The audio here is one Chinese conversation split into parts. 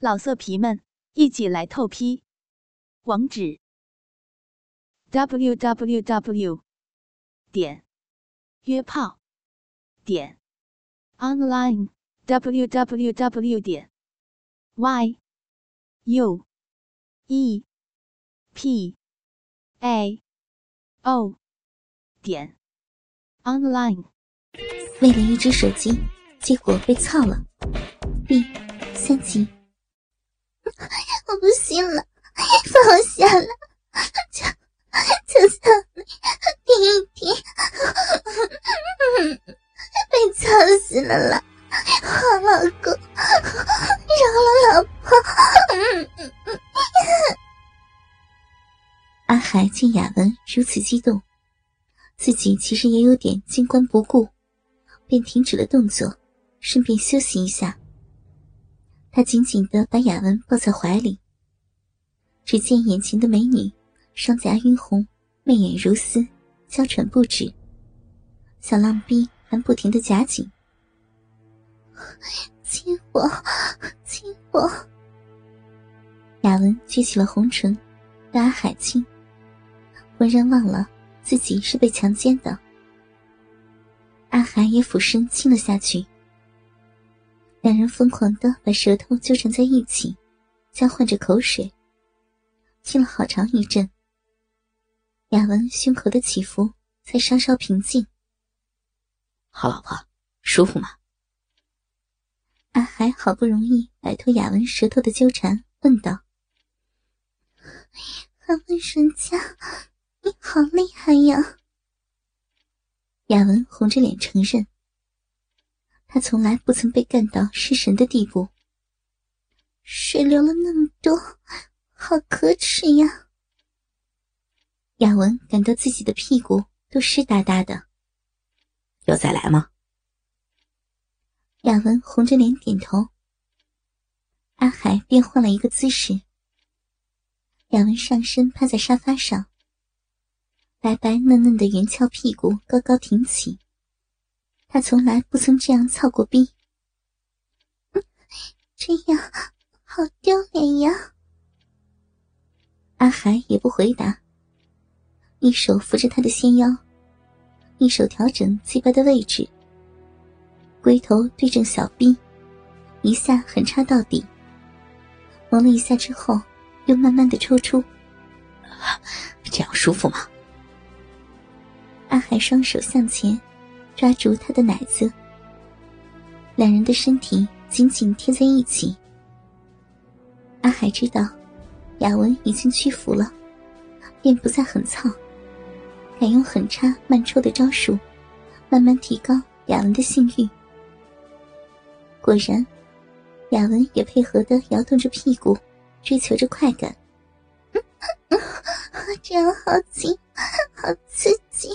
老色皮们，一起来透批！网址：w w w 点约炮点 online w w w 点 y u e p a o 点 online。为了一只手机，结果被操了。第三集。我不行了，放下了，就就像听一停，被操死了啦！好老公，饶了老婆。阿海见雅文如此激动，自己其实也有点见关不顾，便停止了动作，顺便休息一下。他紧紧的把雅文抱在怀里。只见眼前的美女，双颊晕红，媚眼如丝，娇喘不止，小浪逼还不停的夹紧。亲我，亲我！雅文撅起了红唇，让阿海亲，浑然忘了自己是被强奸的。阿海也俯身亲了下去。两人疯狂的把舌头纠缠在一起，交换着口水，亲了好长一阵。雅文胸口的起伏才稍稍平静。好老婆，舒服吗？阿海好不容易摆脱雅文舌头的纠缠，问道：“阿文人家，你好厉害呀！”雅文红着脸承认。他从来不曾被干到失神的地步，水流了那么多，好可耻呀！雅文感到自己的屁股都湿哒哒的，要再来吗？雅文红着脸点头。阿海便换了一个姿势，雅文上身趴在沙发上，白白嫩嫩的圆翘屁股高高挺起。他从来不曾这样操过逼，这样好丢脸呀！阿海也不回答，一手扶着他的纤腰，一手调整鸡巴的位置，龟头对正小臂，一下狠插到底，磨了一下之后，又慢慢的抽出，这样舒服吗？阿海双手向前。抓住他的奶子，两人的身体紧紧贴在一起。阿海知道雅文已经屈服了，便不再狠操，改用狠插慢抽的招数，慢慢提高雅文的性欲。果然，雅文也配合的摇动着屁股，追求着快感。这样好紧，好刺激！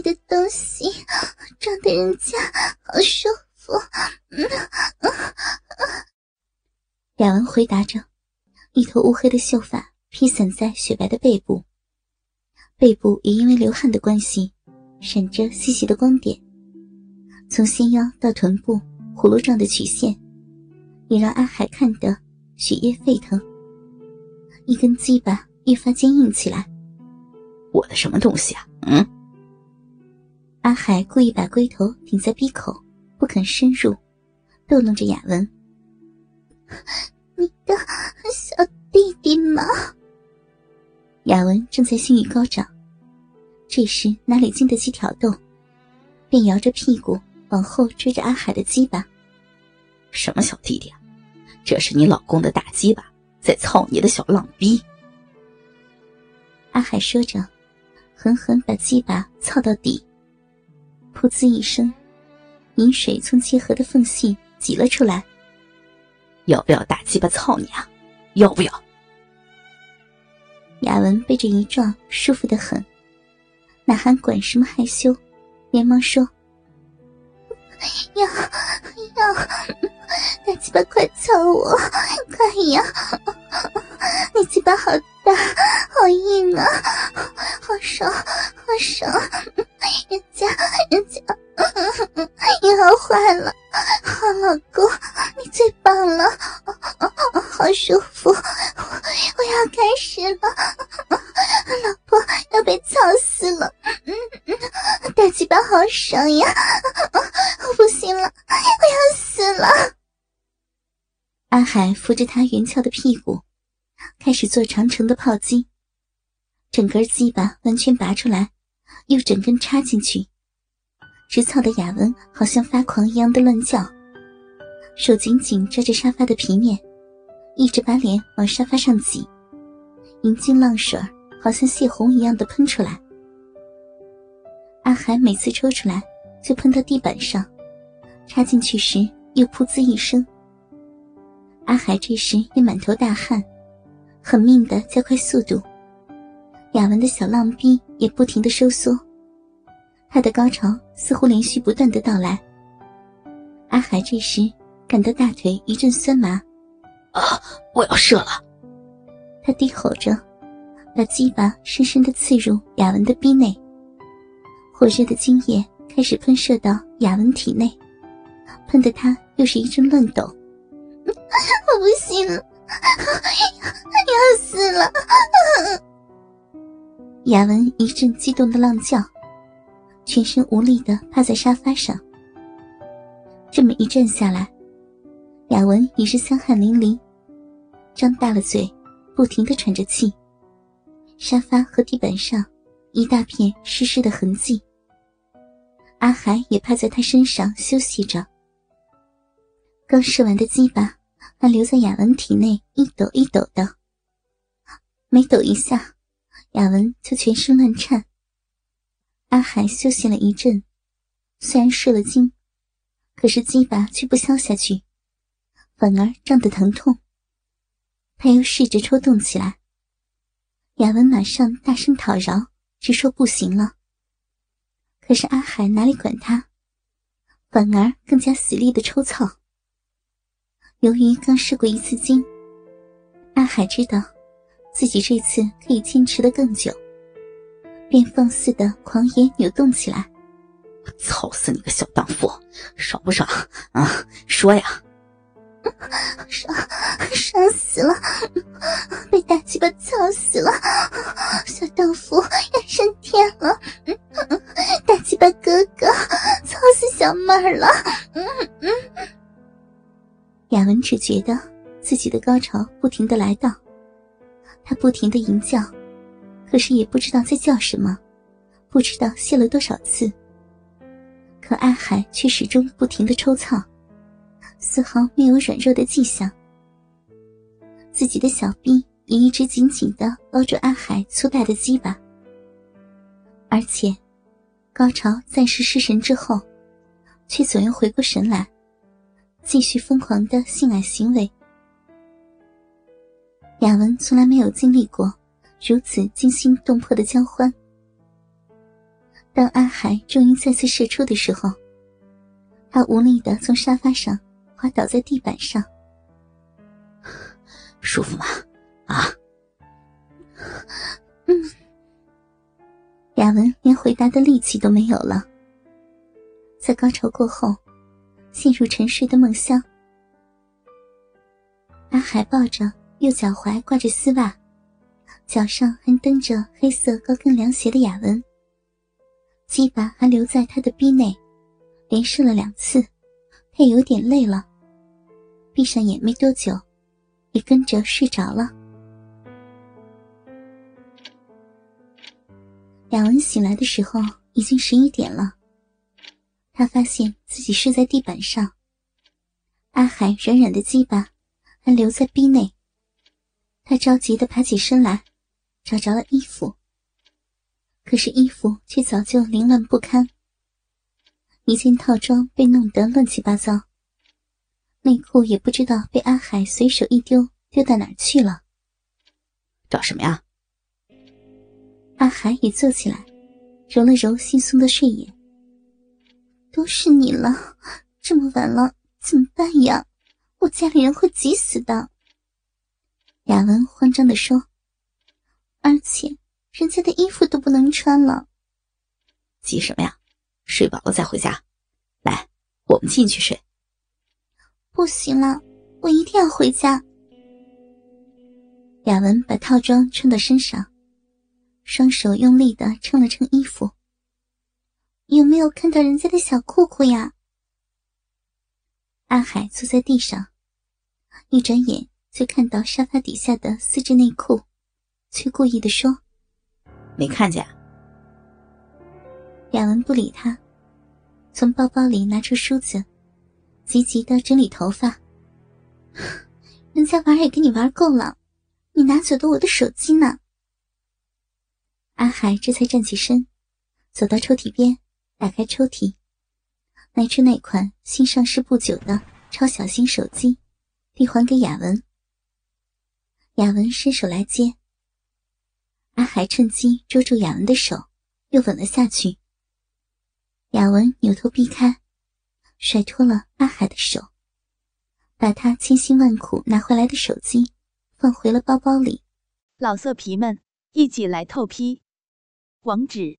你的东西撞得人家好舒服。雅文回答着，一头乌黑的秀发披散在雪白的背部，背部也因为流汗的关系，闪着细细的光点。从纤腰到臀部，葫芦状的曲线，也让阿海看得血液沸腾。一根鸡巴愈发坚硬起来。我的什么东西啊？嗯。阿海故意把龟头顶在鼻口，不肯深入，逗弄着雅文：“你的小弟弟吗？”雅文正在性欲高涨，这时哪里经得起挑逗，便摇着屁股往后追着阿海的鸡巴。什么小弟弟啊？这是你老公的大鸡巴。在操你的小浪逼！阿海说着，狠狠把鸡巴操到底。噗呲一声，饮水从结合的缝隙挤了出来。要不要大鸡巴操你啊？要不要？雅文被这一撞，舒服的很，哪还管什么害羞，连忙说：“要要，大鸡巴快操我，快呀！”你鸡巴好大，好硬啊，好爽，好爽！人家，人家，你好坏了，好老公，你最棒。了，好舒服，我要开始了，老婆要被操死了，大鸡巴好爽呀，我不行了，我要死了。阿海扶着他圆翘的屁股，开始做长城的炮击，整根鸡巴完全拔出来，又整根插进去，直操的雅文好像发狂一样的乱叫。手紧紧抓着沙发的皮面，一直把脸往沙发上挤，银金浪水好像泄洪一样的喷出来。阿海每次抽出来就喷到地板上，插进去时又噗呲一声。阿海这时也满头大汗，狠命的加快速度。雅文的小浪逼也不停的收缩，他的高潮似乎连续不断的到来。阿海这时。感到大腿一阵酸麻，啊！我要射了！他低吼着，把鸡巴深深的刺入雅文的逼内。火热的精液开始喷射到雅文体内，喷得他又是一阵乱抖。我不行，要死了！雅文一阵激动的浪叫，全身无力的趴在沙发上。这么一站下来。雅文已是香汗淋漓，张大了嘴，不停的喘着气。沙发和地板上一大片湿湿的痕迹。阿海也趴在他身上休息着。刚射完的鸡巴还留在雅文体内，一抖一抖的。每抖一下，雅文就全身乱颤。阿海休息了一阵，虽然射了精，可是鸡巴却不消下去。反而胀得疼痛，他又试着抽动起来。雅文马上大声讨饶，直说不行了。可是阿海哪里管他，反而更加死力的抽操。由于刚试过一次精，阿海知道自己这次可以坚持的更久，便放肆的狂野扭动起来。操死你个小荡妇，爽不爽啊？说呀！爽，爽死了！被大鸡巴操死了！小荡妇要升天了！大鸡巴哥哥操死小妹儿了！嗯只觉得自己的高潮不停的来到，他不停的吟叫，可是也不知道在叫什么，不知道泄了多少次。可阿海却始终不停的抽操。丝毫没有软弱的迹象，自己的小臂也一直紧紧的抱住阿海粗大的鸡巴，而且高潮暂时失神之后，却总又回过神来，继续疯狂的性爱行为。雅文从来没有经历过如此惊心动魄的交欢。当阿海终于再次射出的时候，他无力的从沙发上。滑倒在地板上，舒服吗？啊？嗯。雅文连回答的力气都没有了，在高潮过后，陷入沉睡的梦乡。阿海抱着右脚踝挂着丝袜，脚上还蹬着黑色高跟凉鞋的雅文，鸡巴还留在他的逼内，连射了两次，他有点累了。闭上眼没多久，也跟着睡着了。雅文醒来的时候已经十一点了，他发现自己睡在地板上，阿海软软的鸡巴还留在逼内。他着急的爬起身来，找着了衣服，可是衣服却早就凌乱不堪，一件套装被弄得乱七八糟。内裤也不知道被阿海随手一丢，丢到哪儿去了。找什么呀？阿海也坐起来，揉了揉惺忪的睡眼。都是你了，这么晚了怎么办呀？我家里人会急死的。雅文慌张的说。而且人家的衣服都不能穿了。急什么呀？睡饱了再回家。来，我们进去睡。不行了，我一定要回家。雅文把套装穿到身上，双手用力的撑了撑衣服。有没有看到人家的小裤裤呀？阿海坐在地上，一转眼就看到沙发底下的丝质内裤，却故意的说：“没看见。”雅文不理他，从包包里拿出梳子，急急的整理头发。人家玩也跟你玩够了，你拿走的我的手机呢？阿海这才站起身，走到抽屉边，打开抽屉，拿出那款新上市不久的超小型手机，递还给雅文。雅文伸手来接，阿海趁机捉住雅文的手，又吻了下去。雅文扭头避开，甩脱了阿海的手，把他千辛万苦拿回来的手机放回了包包里。老色皮们，一起来透批！网址